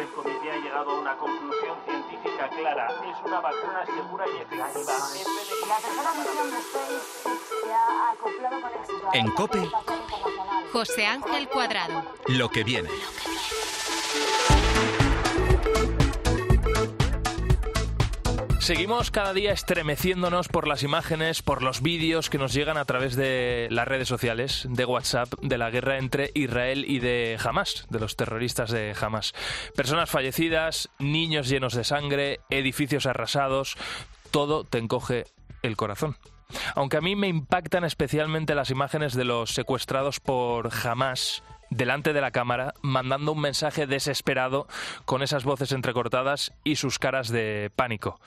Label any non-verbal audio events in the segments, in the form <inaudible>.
el comité ha llegado a una conclusión científica clara. Es una vacuna segura y efectiva. La tercera misión de se ha acoplado con éxito. En COPE, José Ángel Cuadrado. Lo que viene. Seguimos cada día estremeciéndonos por las imágenes, por los vídeos que nos llegan a través de las redes sociales, de WhatsApp, de la guerra entre Israel y de Hamas, de los terroristas de Hamas. Personas fallecidas, niños llenos de sangre, edificios arrasados, todo te encoge el corazón. Aunque a mí me impactan especialmente las imágenes de los secuestrados por Hamas delante de la cámara, mandando un mensaje desesperado con esas voces entrecortadas y sus caras de pánico.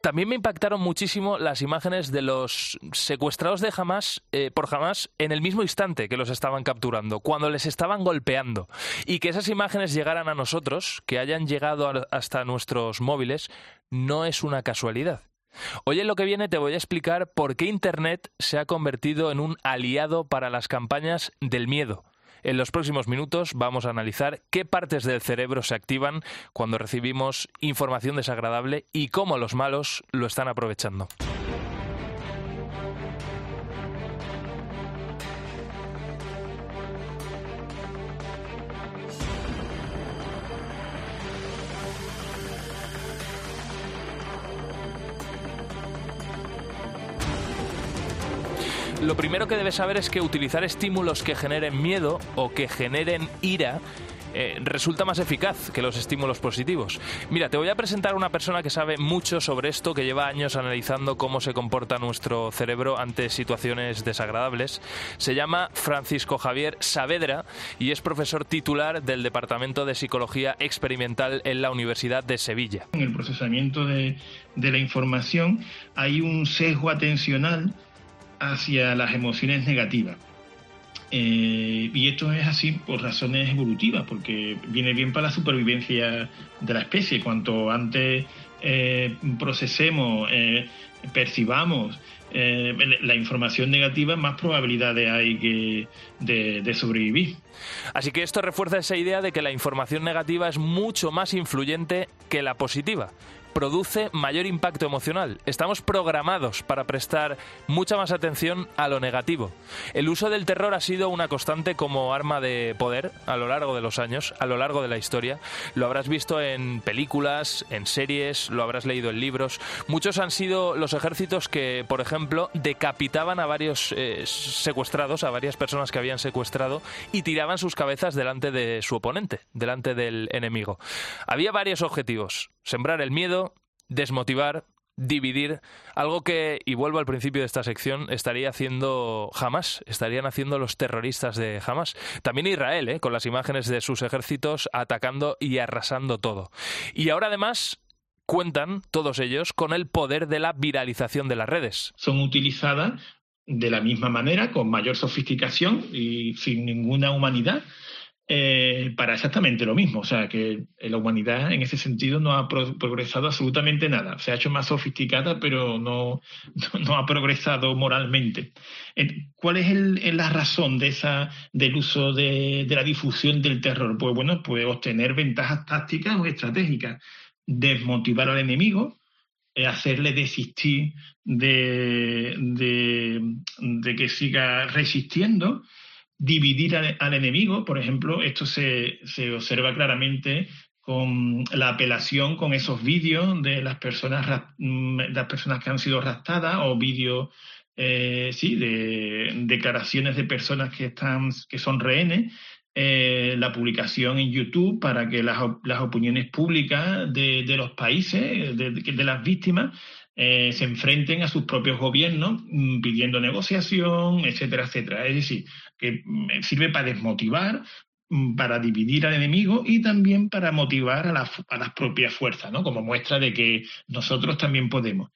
También me impactaron muchísimo las imágenes de los secuestrados de Hamas eh, por Hamas en el mismo instante que los estaban capturando, cuando les estaban golpeando. Y que esas imágenes llegaran a nosotros, que hayan llegado hasta nuestros móviles, no es una casualidad. Hoy en lo que viene te voy a explicar por qué Internet se ha convertido en un aliado para las campañas del miedo en los próximos minutos vamos a analizar qué partes del cerebro se activan cuando recibimos información desagradable y cómo los malos lo están aprovechando. Lo primero que debes saber es que utilizar estímulos que generen miedo o que generen ira eh, resulta más eficaz que los estímulos positivos. Mira, te voy a presentar a una persona que sabe mucho sobre esto, que lleva años analizando cómo se comporta nuestro cerebro ante situaciones desagradables. Se llama Francisco Javier Saavedra y es profesor titular del Departamento de Psicología Experimental en la Universidad de Sevilla. En el procesamiento de, de la información hay un sesgo atencional hacia las emociones negativas. Eh, y esto es así por razones evolutivas, porque viene bien para la supervivencia de la especie. Cuanto antes eh, procesemos, eh, percibamos la información negativa, más probabilidades hay que de sobrevivir. Así que esto refuerza esa idea de que la información negativa es mucho más influyente que la positiva produce mayor impacto emocional. Estamos programados para prestar mucha más atención a lo negativo. El uso del terror ha sido una constante como arma de poder a lo largo de los años, a lo largo de la historia. Lo habrás visto en películas, en series, lo habrás leído en libros. Muchos han sido los ejércitos que, por ejemplo, decapitaban a varios eh, secuestrados, a varias personas que habían secuestrado y tiraban sus cabezas delante de su oponente, delante del enemigo. Había varios objetivos. Sembrar el miedo, desmotivar, dividir, algo que, y vuelvo al principio de esta sección, estaría haciendo jamás, estarían haciendo los terroristas de Hamas. También Israel, ¿eh? con las imágenes de sus ejércitos atacando y arrasando todo. Y ahora además cuentan todos ellos con el poder de la viralización de las redes. Son utilizadas de la misma manera, con mayor sofisticación y sin ninguna humanidad eh, para exactamente lo mismo. O sea, que la humanidad en ese sentido no ha progresado absolutamente nada. Se ha hecho más sofisticada, pero no, <laughs> no ha progresado moralmente. ¿Cuál es la razón del uso de, la difusión del terror? Pues bueno, puede obtener ventajas tácticas o estratégicas. Desmotivar al enemigo, eh, hacerle desistir de, de, que siga resistiendo, dividir al, enemigo, por ejemplo, esto se, se, observa claramente con la apelación con esos vídeos de las personas, mm, las personas que han sido raptadas o vídeos eh, sí, de declaraciones de personas que están, que son rehenes, eh, la publicación en YouTube para que las, las opiniones públicas de, los países, de, de las víctimas, eh, se enfrenten a sus propios gobiernos mm, pidiendo negociación, etcétera, etcétera. Es decir, que mm, sirve para desmotivar, mm, para dividir al enemigo y también para motivar a, a las propias fuerzas, ¿no? Como muestra de que nosotros también podemos.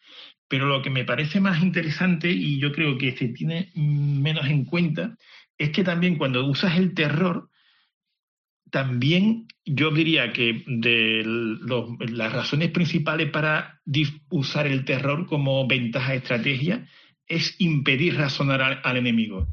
Pero lo que me parece más interesante, y yo creo que se tiene menos en cuenta, es que también cuando usas el terror, también yo diría que de las razones principales para usar el terror como ventaja estrategia es impedir razonar al enemigo.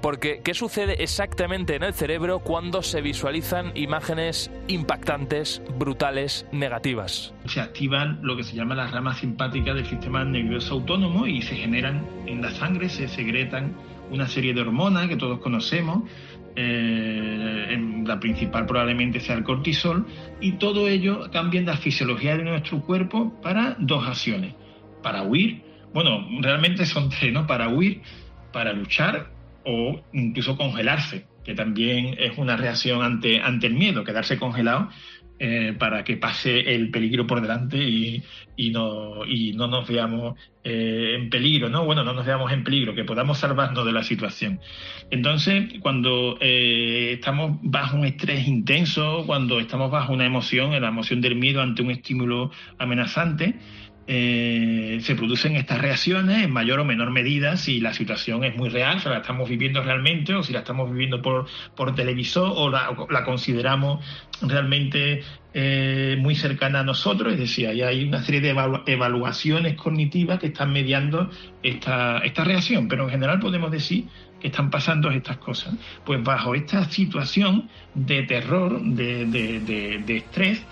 Porque, ¿qué sucede exactamente en el cerebro cuando se visualizan imágenes impactantes, brutales, negativas? Se activan lo que se llama las ramas simpáticas del sistema nervioso autónomo y se generan en la sangre, se secretan una serie de hormonas que todos conocemos, eh, la principal probablemente sea el cortisol, y todo ello cambia la fisiología de nuestro cuerpo para dos acciones. Para huir, bueno, realmente son tres, ¿no? Para huir, para luchar o incluso congelarse, que también es una reacción ante, ante el miedo, quedarse congelado eh, para que pase el peligro por delante y, y, no, y no nos veamos eh, en peligro, ¿no? Bueno, no nos veamos en peligro, que podamos salvarnos de la situación. Entonces, cuando eh, estamos bajo un estrés intenso, cuando estamos bajo una emoción, la emoción del miedo ante un estímulo amenazante, eh, se producen estas reacciones en mayor o menor medida si la situación es muy real, si la estamos viviendo realmente o si la estamos viviendo por, por televisor o la, consideramos realmente eh, muy cercana a nosotros, es decir, hay una serie de evaluaciones cognitivas que están mediando esta, esta reacción, pero en general podemos decir que están pasando estas cosas. Pues bajo esta situación de terror, de, de, de estrés,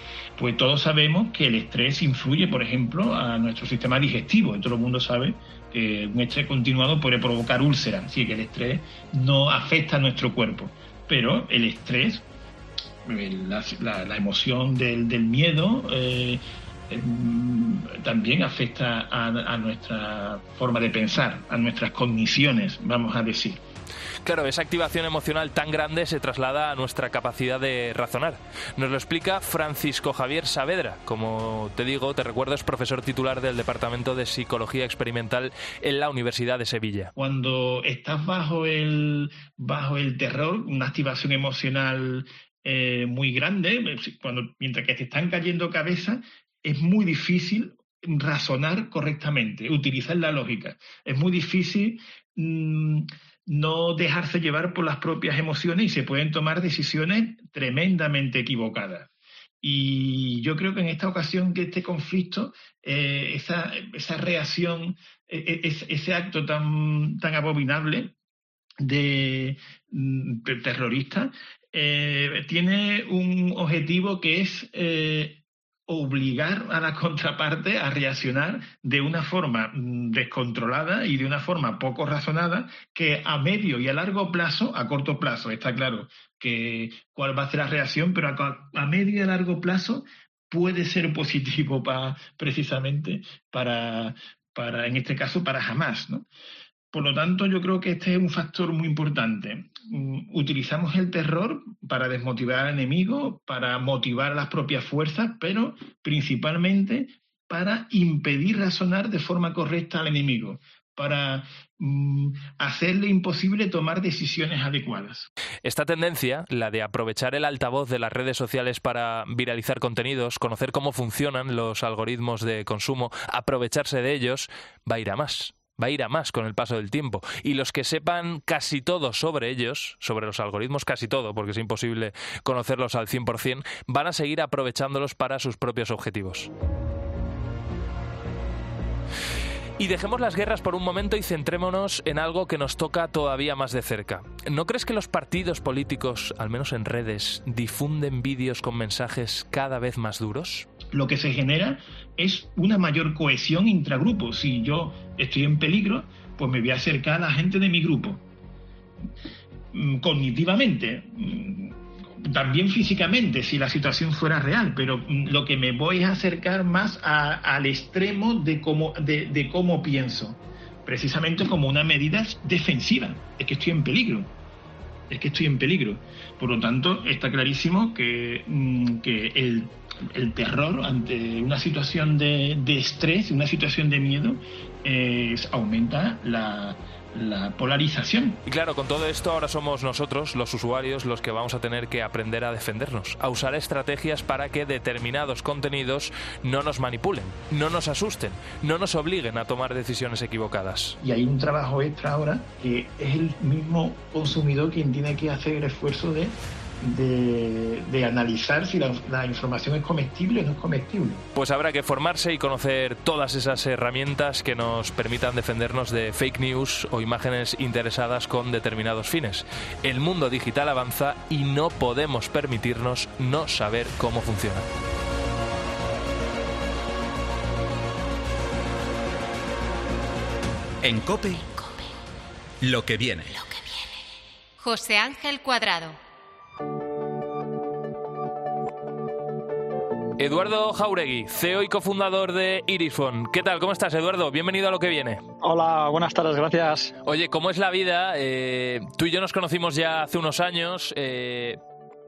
pues todos sabemos que el estrés influye, por ejemplo, a nuestro sistema digestivo. Todo el mundo sabe que un estrés continuado puede provocar úlceras, así que el estrés no afecta a nuestro cuerpo. Pero el estrés, la, emoción del, miedo, eh, em, también afecta a nuestra forma de pensar, a nuestras cogniciones, vamos a decir. Claro, esa activación emocional tan grande se traslada a nuestra capacidad de razonar. Nos lo explica Francisco Javier Saavedra. Como te digo, te recuerdo, es profesor titular del Departamento de Psicología Experimental en la Universidad de Sevilla. Cuando estás bajo el, bajo el terror, una activación emocional eh, muy grande, cuando, mientras que te están cayendo cabezas, es muy difícil razonar correctamente, utilizar la lógica. Es muy difícil mm, no dejarse llevar por las propias emociones y se pueden tomar decisiones tremendamente equivocadas. Y yo creo que en esta ocasión que este conflicto, eh, esa, esa, reacción, e, e, ese acto tan, tan abominable de, mm, terrorista, eh, tiene un objetivo que es eh, obligar a la <laughs> contraparte a reaccionar de una forma mm, descontrolada y de una forma poco razonada que a medio y a largo plazo, a corto plazo, está claro que cuál va a ser la reacción, pero a, medio y a largo plazo puede ser positivo para precisamente para, para, en este caso, para jamás, ¿no? Por lo tanto, yo creo que este es un factor muy importante. Mm, utilizamos el terror para desmotivar al enemigo, para motivar a las propias fuerzas, pero principalmente para impedir razonar de forma correcta al enemigo, para mm, hacerle imposible tomar decisiones adecuadas. Esta tendencia, la de aprovechar el altavoz de las redes sociales para viralizar contenidos, conocer cómo funcionan los algoritmos de consumo, aprovecharse de ellos, va a ir a más va a ir a más con el paso del tiempo. Y los que sepan casi todo sobre ellos, sobre los algoritmos casi todo, porque es imposible conocerlos al 100%, van a seguir aprovechándolos para sus propios objetivos. Y dejemos las guerras por un momento y centrémonos en algo que nos toca todavía más de cerca. ¿No crees que los partidos políticos, al menos en redes, difunden vídeos con mensajes cada vez más duros? Lo que se genera es una mayor cohesión intragrupo. Si yo estoy en peligro, pues me voy a acercar a la gente de mi grupo. Mm, cognitivamente, mm, también físicamente, si la situación fuera real, pero mm, lo que me voy a acercar más al extremo de cómo, de, cómo pienso, precisamente como una medida defensiva, es que estoy en peligro, es que estoy en peligro. Por lo tanto, está clarísimo que, que el, terror ante una situación de estrés, una situación de miedo, aumenta la, la polarización. Y claro, con todo esto ahora somos nosotros, los usuarios, los que vamos a tener que aprender a defendernos, a usar estrategias para que determinados contenidos no nos manipulen, no nos asusten, no nos obliguen a tomar decisiones equivocadas. Y hay un trabajo extra ahora que es el mismo consumidor quien tiene que hacer el esfuerzo de de, analizar si la, información es comestible o no es comestible. Pues habrá que formarse y conocer todas esas herramientas que nos permitan defendernos de fake news o imágenes interesadas con determinados fines. El mundo digital avanza y no podemos permitirnos no saber cómo funciona. En COPE, lo que viene. José Ángel Cuadrado. Eduardo Jauregui, CEO y cofundador de Irisfon. ¿Qué tal? ¿Cómo estás, Eduardo? Bienvenido a lo que viene. Hola, buenas tardes, gracias. Oye, ¿cómo es la vida? Eh, tú y yo nos conocimos ya hace unos años. Eh,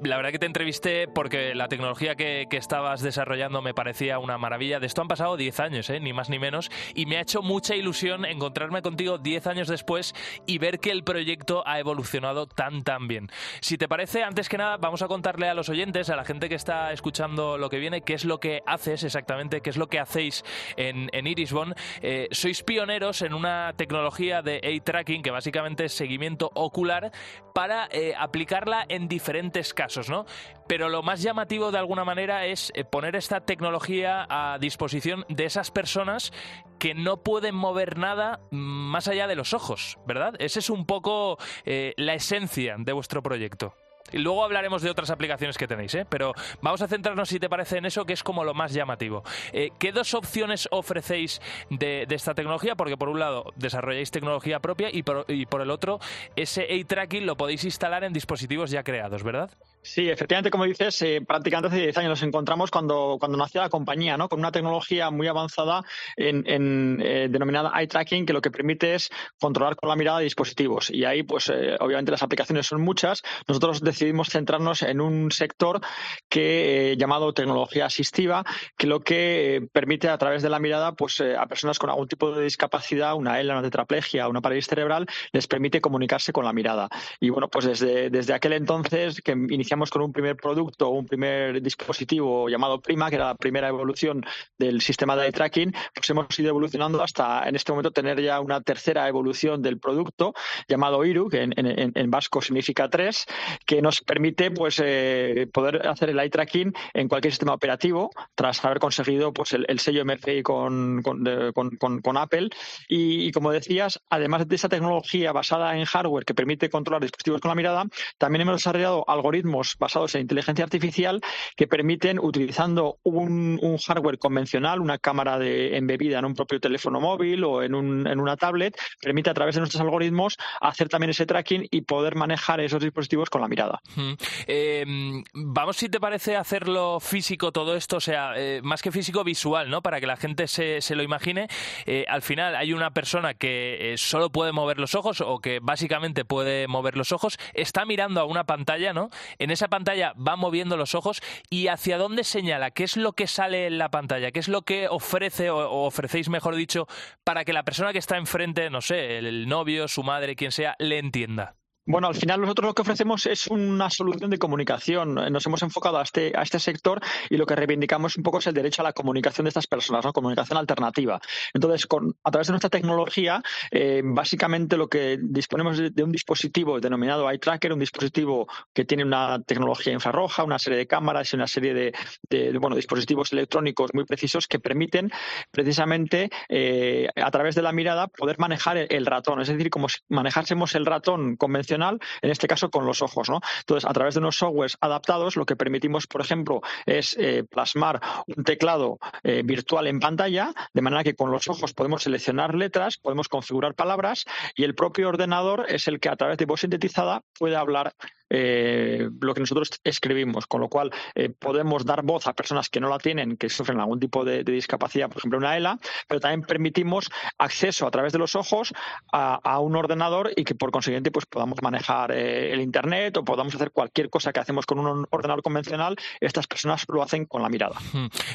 la verdad que te entrevisté porque la tecnología que, estabas desarrollando me parecía una maravilla. De esto han pasado 10 años, ¿eh? ni más ni menos, y me ha hecho mucha ilusión encontrarme contigo 10 años después y ver que el proyecto ha evolucionado tan, tan bien. Si te parece, antes que nada, vamos a contarle a los oyentes, a la gente que está escuchando lo que viene, qué es lo que haces exactamente, qué es lo que hacéis en, en Irisbon. Eh, sois pioneros en una tecnología de eye tracking que básicamente es seguimiento ocular para eh, aplicarla en diferentes casos ¿no? Pero lo más llamativo de alguna manera es eh, poner esta tecnología a disposición de esas personas que no pueden mover nada más allá de los ojos, ¿verdad? Esa es un poco eh, la esencia de vuestro proyecto. Y luego hablaremos de otras aplicaciones que tenéis, ¿eh? pero vamos a centrarnos, si te parece, en eso que es como lo más llamativo. Eh, ¿Qué dos opciones ofrecéis de, esta tecnología? Porque por un lado desarrolláis tecnología propia y por, y por el otro ese eye tracking lo podéis instalar en dispositivos ya creados, ¿verdad? Sí, efectivamente, como dices, eh, prácticamente hace 10 años nos encontramos cuando, cuando nació la compañía, ¿no? Con una tecnología muy avanzada en, eh, denominada eye tracking, que lo que permite es controlar con la mirada dispositivos. Y ahí, pues, eh, obviamente las aplicaciones son muchas. Nosotros decidimos centrarnos en un sector que llamado tecnología asistiva, que lo que permite a través de la mirada, pues, a personas con algún tipo de discapacidad, una ELA, una tetraplegia, una parálisis cerebral, les permite comunicarse con la mirada. Y bueno, pues desde, desde aquel entonces que iniciamos con un primer producto, un primer dispositivo llamado Prima, que era la primera evolución del sistema de tracking, pues hemos ido evolucionando hasta en este momento tener ya una tercera evolución del producto llamado Iru, que en, vasco significa tres, que nos permite pues eh, poder hacer el eye tracking en cualquier sistema operativo tras haber conseguido pues el, sello MFI con, con, Apple. Y, y, como decías, además de esa tecnología basada en hardware que permite controlar dispositivos con la mirada, también hemos desarrollado algoritmos basados en inteligencia artificial que permiten, utilizando un, hardware convencional, una cámara de embebida en un propio teléfono móvil o en, un, en una tablet, permite a través de nuestros algoritmos hacer también ese tracking y poder manejar esos dispositivos con la mirada. Em, vamos, si te parece, hacerlo físico todo esto, o sea, eh, más que físico, visual, ¿no? Para que la gente se, lo imagine. Eh, al final hay una persona que eh, solo puede mover los ojos o que básicamente puede mover los ojos, está mirando a una pantalla, ¿no? En esa pantalla va moviendo los ojos y hacia dónde señala, qué es lo que sale en la pantalla, qué es lo que ofrece o, ofrecéis, mejor dicho, para que la persona que está enfrente, no sé, el novio, su madre, quien sea, le entienda. Bueno, al final nosotros lo que ofrecemos es una solución de comunicación. Nos hemos enfocado a este, a este sector y lo que reivindicamos un poco es el derecho a la comunicación de estas personas, ¿no? comunicación alternativa. Entonces, con, a través de nuestra tecnología, eh, básicamente lo que disponemos de, un dispositivo denominado eye tracker, un dispositivo que tiene una tecnología infrarroja, una serie de cámaras y una serie de, bueno, dispositivos electrónicos muy precisos que permiten precisamente eh, a través de la mirada poder manejar el, ratón, es decir, como si manejásemos el ratón convencional, en este caso con los ojos. ¿no? Entonces, a través de unos softwares adaptados, lo que permitimos, por ejemplo, es eh, plasmar un teclado virtual en pantalla, de manera que con los ojos podemos seleccionar letras, podemos configurar palabras y el propio ordenador es el que a través de voz sintetizada puede hablar eh, lo que nosotros escribimos, con lo cual eh, podemos dar voz a personas que no la tienen, que sufren algún tipo de, discapacidad, por ejemplo una ELA, pero también permitimos acceso a través de los ojos a, un ordenador y que por consiguiente pues podamos manejar eh, el internet o podamos hacer cualquier cosa que hacemos con un ordenador convencional, estas personas lo hacen con la mirada.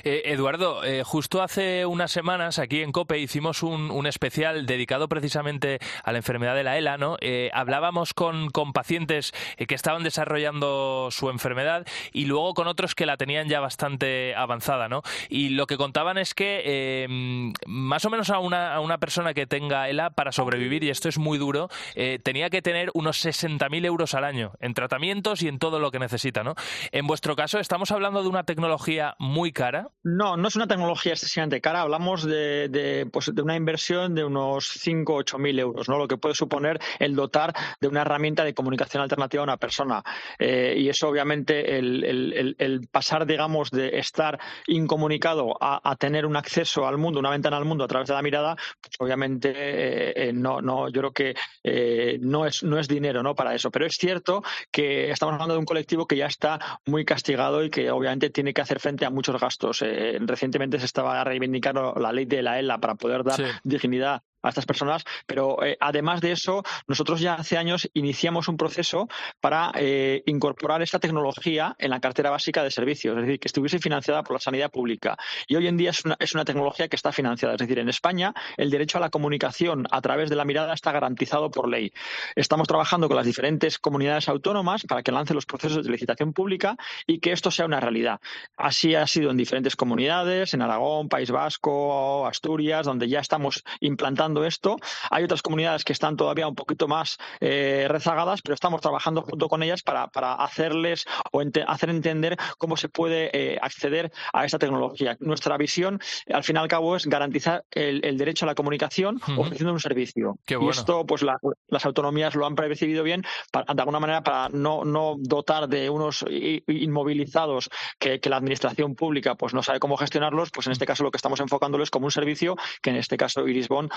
Eduardo, justo hace unas semanas aquí en COPE hicimos un, un, especial dedicado precisamente a la enfermedad de la ELA, ¿no? hablábamos con, con pacientes que estaban desarrollando su enfermedad y luego con otros que la tenían ya bastante avanzada, ¿no? Y lo que contaban es que em, más o menos a una, a una persona que tenga ELA para sobrevivir, y esto es muy duro, eh, tenía que tener unos 60.000 euros al año en tratamientos y en todo lo que necesita, ¿no? En vuestro caso, ¿estamos hablando de una tecnología muy cara? No, no es una tecnología excesivamente cara, hablamos de, pues, de una inversión de unos 5 o 8.000 euros, ¿no? Lo que puede suponer el dotar de una herramienta de comunicación alternativa a una persona persona. Eh, y eso, obviamente, el, pasar, digamos, de estar incomunicado a, tener un acceso al mundo, una ventana al mundo a través de la mirada, pues obviamente eh, eh, no, no, yo creo que no, es, no es dinero ¿no? para eso. Pero es cierto que estamos hablando de un colectivo que ya está muy castigado y que obviamente tiene que hacer frente a muchos gastos. recientemente se estaba reivindicando la ley de la ELA para poder dar dignidad a estas personas, pero eh, además de eso, nosotros ya hace años iniciamos un proceso para eh, incorporar esta tecnología en la cartera básica de servicios, es decir, que estuviese financiada por la sanidad pública. Y hoy en día es una, es una tecnología que está financiada, es decir, en España el derecho a la comunicación a través de la mirada está garantizado por ley. Estamos trabajando con las diferentes comunidades autónomas para que lancen los procesos de licitación pública y que esto sea una realidad. Así ha sido en diferentes comunidades, en Aragón, País Vasco, Asturias, donde ya estamos implantando esto. Hay otras comunidades que están todavía un poquito más eh, rezagadas, pero estamos trabajando junto con ellas para, hacerles o hacer entender cómo se puede eh, acceder a esta tecnología. Nuestra visión, al fin y al cabo, es garantizar el, derecho a la comunicación ofreciendo un servicio. Y esto, pues las autonomías lo han percibido bien, de alguna manera, para no, no dotar de unos inmovilizados que, la administración pública pues no sabe cómo gestionarlos, pues en este caso lo que estamos enfocándoles como un servicio que en este caso Irisbon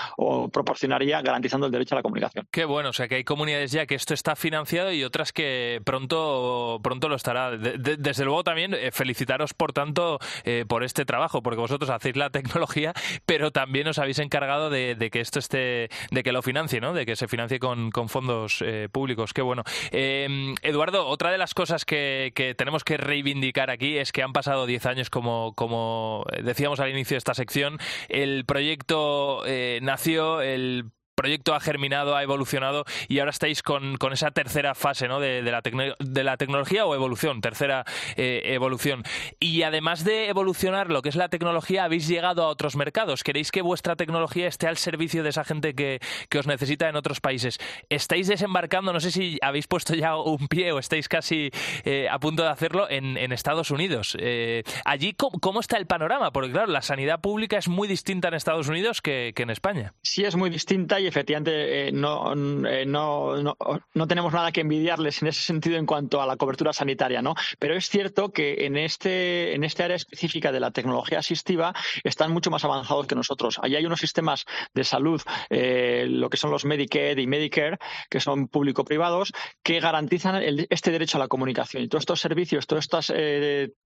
proporcionaría garantizando el derecho a la comunicación. Qué bueno, o sea que hay comunidades ya que esto está financiado y otras que pronto, pronto lo estará. desde luego también eh, felicitaros por tanto eh, por este trabajo, porque vosotros hacéis la <laughs> tecnología, pero también os habéis encargado de, que esto esté, de que lo financie, ¿no? De que se financie con, fondos eh, públicos. Qué bueno. Eduardo, otra de las cosas que, que, tenemos que reivindicar aquí es que han pasado 10 años, como, como decíamos al inicio de esta sección. El proyecto nació el proyecto ha germinado, ha evolucionado y ahora estáis con, con esa tercera fase ¿no? de, la de, la tecnología o evolución, tercera eh, evolución. Y además de evolucionar lo que es la tecnología, habéis llegado a otros mercados. ¿Queréis que vuestra tecnología esté al servicio de esa gente que, que os necesita en otros países? ¿Estáis desembarcando, no sé si habéis puesto ya un pie o estáis casi eh, a punto de hacerlo en, Estados Unidos? Eh, allí, ¿cómo, está el panorama? Porque claro, la sanidad pública es muy distinta en Estados Unidos que, que en España. Sí, es muy distinta y efectivamente eh, no, eh, no, no, no, tenemos nada que envidiarles en ese sentido en cuanto a la cobertura sanitaria, ¿no? Pero es cierto que en este, en este área específica de la tecnología asistiva están mucho más avanzados que nosotros. Allí hay unos sistemas de salud, eh, lo que son los Medicaid y Medicare, que son público-privados, que garantizan este derecho a la comunicación. Y todos estos servicios, todas estas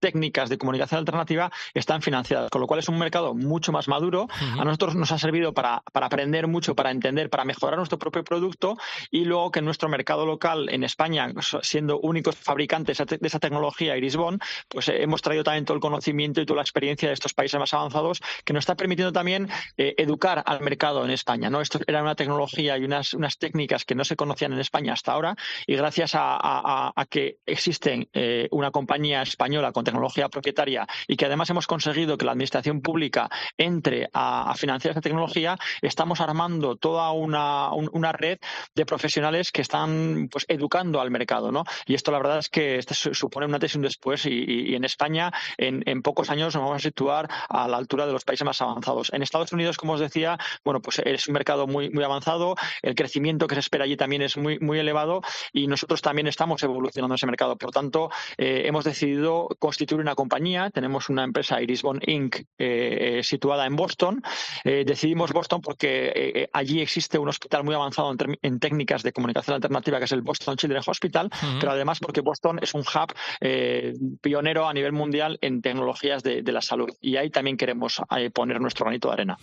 técnicas de comunicación alternativa están financiadas, con lo cual es un mercado mucho más maduro. A nosotros nos ha servido para, para aprender mucho, para entender para mejorar nuestro propio producto y luego que nuestro mercado local en España, siendo únicos fabricantes de esa tecnología Bond, pues eh, hemos traído también todo el conocimiento y toda la experiencia de estos países más avanzados que nos está permitiendo también eh, educar al mercado en España. ¿no? Esto era una tecnología y unas, unas técnicas que no se conocían en España hasta ahora y gracias a, que existen eh, una compañía española con tecnología propietaria y que además hemos conseguido que la administración pública entre a, financiar esta tecnología, estamos armando toda una, red de profesionales que están pues, educando al mercado. ¿no? Y esto la verdad es que este supone una tesis un después y, en España en, pocos años nos vamos a situar a la altura de los países más avanzados. En Estados Unidos, como os decía, bueno, pues es un mercado muy, muy avanzado, el crecimiento que se espera allí también es muy, muy elevado y nosotros también estamos evolucionando ese mercado. Por tanto, eh, hemos decidido constituir una compañía, tenemos una empresa Irisbon Inc. Eh, situada en Boston. Eh, decidimos Boston porque allí existe un hospital muy avanzado en, técnicas de comunicación alternativa que es el Boston Children's Hospital, pero además porque Boston es un hub pionero a nivel mundial en tecnologías de, la salud. Y ahí también queremos poner nuestro granito de arena.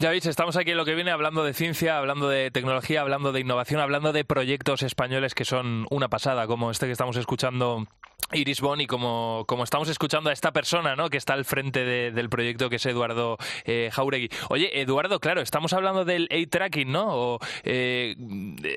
Ya veis, estamos aquí en lo que viene hablando de ciencia, hablando de tecnología, hablando de innovación, hablando de proyectos españoles que son una pasada, como este que estamos escuchando Iris Bon y como, como estamos escuchando a esta persona ¿no? que está al frente del proyecto que es Eduardo eh, Jauregui. Oye, Eduardo, claro, estamos hablando del eye tracking, ¿no? O eh,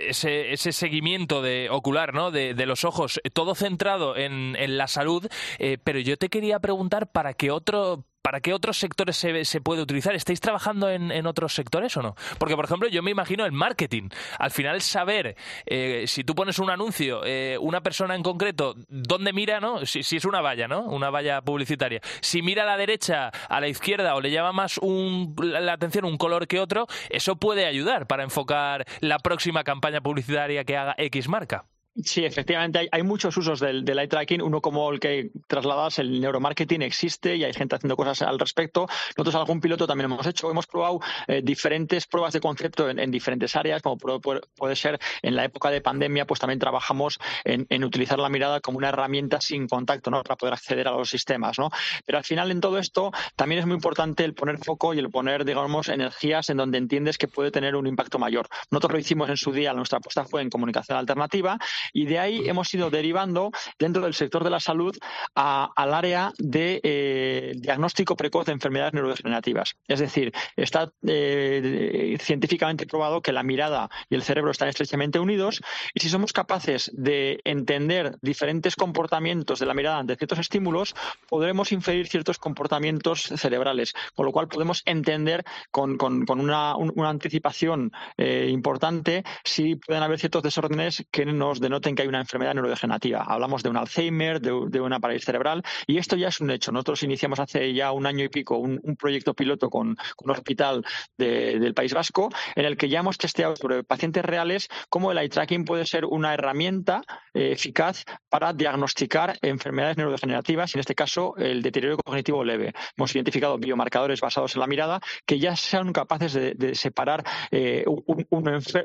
ese, ese seguimiento de ocular, ¿no? De, de los ojos, todo centrado en, en la salud, eh, pero yo te quería preguntar para qué otro ¿Para qué otros sectores se, puede utilizar? ¿Estáis trabajando en, en, otros sectores o no? Porque, por ejemplo, yo me imagino el marketing. Al final, saber eh, si tú pones un anuncio, eh, una persona en concreto, dónde mira, ¿no? Si, si, es una valla, ¿no? Una valla publicitaria. Si mira a la derecha, a la izquierda o le llama más un, la atención un color que otro, eso puede ayudar para enfocar la próxima campaña publicitaria que haga X marca. Sí, efectivamente, hay, muchos usos del, eye tracking. Uno como el que trasladas, el neuromarketing existe y hay gente haciendo cosas al respecto. Nosotros algún piloto también hemos hecho. Hemos probado eh, diferentes pruebas de concepto en, diferentes áreas, como puede, ser en la época de pandemia, pues también trabajamos en, utilizar la mirada como una herramienta sin contacto, ¿no? Para poder acceder a los sistemas, ¿no? Pero al final en todo esto también es muy importante el poner foco y el poner, digamos, energías en donde entiendes que puede tener un impacto mayor. Nosotros lo hicimos en su día, nuestra apuesta fue en comunicación alternativa y de ahí hemos ido derivando dentro del sector de la salud al área de eh, diagnóstico precoz de enfermedades neurodegenerativas. Es decir, está eh, científicamente probado que la mirada y el cerebro están estrechamente unidos y si somos capaces de entender diferentes comportamientos de la mirada ante ciertos estímulos, podremos inferir ciertos comportamientos cerebrales, con lo cual podemos entender con, una, anticipación eh, importante si pueden haber ciertos desórdenes que nos denoten que hay una enfermedad neurodegenerativa. Hablamos de un Alzheimer, de, una parálisis cerebral, y esto ya es un hecho. Nosotros iniciamos hace ya un año y pico un, proyecto piloto con, un hospital del País Vasco, en el que ya hemos testeado sobre pacientes reales cómo el eye tracking puede ser una herramienta eh, eficaz para diagnosticar enfermedades neurodegenerativas, y en este caso el deterioro cognitivo leve. Hemos identificado biomarcadores basados en la mirada que ya sean capaces de, separar eh,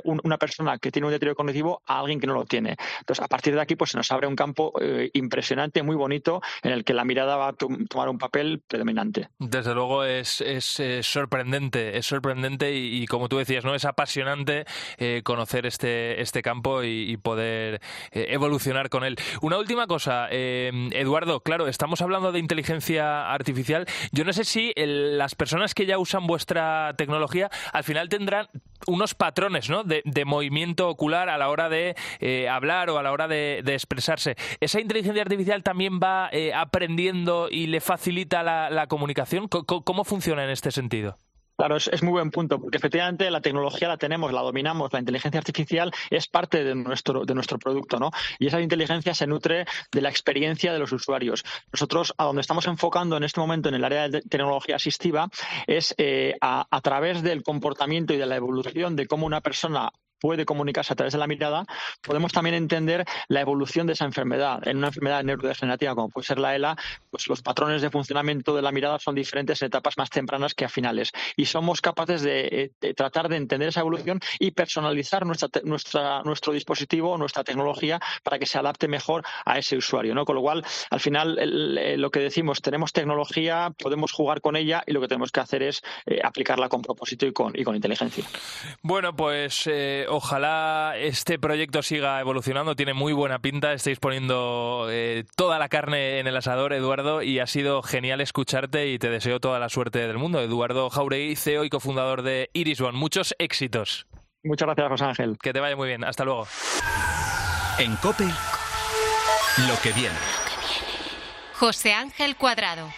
una persona que tiene un deterioro cognitivo a alguien que no lo tiene. Entonces, a partir de aquí, pues se nos abre un campo eh, impresionante, muy bonito, en el que la mirada va a tomar un papel predominante. Desde luego es, es, sorprendente, es sorprendente y, como tú decías, no es apasionante eh, conocer este, este campo y, poder eh, evolucionar con él. Una última cosa, Eduardo, claro, estamos hablando de inteligencia artificial. Yo no sé si las personas que ya usan vuestra tecnología al final tendrán unos patrones ¿no? de, movimiento ocular a la hora de hablar o a la hora de, expresarse. ¿Esa inteligencia artificial también va eh, aprendiendo y le facilita la, comunicación? ¿Cómo, funciona en este sentido? Claro, es, muy buen punto, porque efectivamente la tecnología la tenemos, la dominamos, la inteligencia artificial es parte de nuestro, de nuestro producto, ¿no? Y esa inteligencia se nutre de la experiencia de los usuarios. Nosotros, a donde estamos enfocando en este momento en el área de tecnología asistiva, es eh, a, través del comportamiento y de la evolución de cómo una persona puede comunicarse a través de la mirada, podemos también entender la evolución de esa enfermedad. En una enfermedad neurodegenerativa como puede ser la ELA, pues los patrones de funcionamiento de la mirada son diferentes en etapas más tempranas que a finales. Y somos capaces de, eh, tratar de entender esa evolución y personalizar nuestra, nuestra, nuestro dispositivo, nuestra tecnología, para que se adapte mejor a ese usuario. ¿no? Con lo cual, al final, lo que decimos, tenemos tecnología, podemos jugar con ella y lo que tenemos que hacer es eh, aplicarla con propósito y con, y con inteligencia. Bueno, pues eh, ojalá este proyecto siga evolucionando, tiene muy buena pinta, estáis poniendo eh, toda la carne en el asador, Eduardo, y ha sido genial escucharte y te deseo toda la suerte del mundo. Eduardo Jauregui, CEO y cofundador de Irisbon. Muchos éxitos. Muchas gracias, José Ángel. Que te vaya muy bien. Hasta luego. En COPE, lo que viene. José Ángel Cuadrado.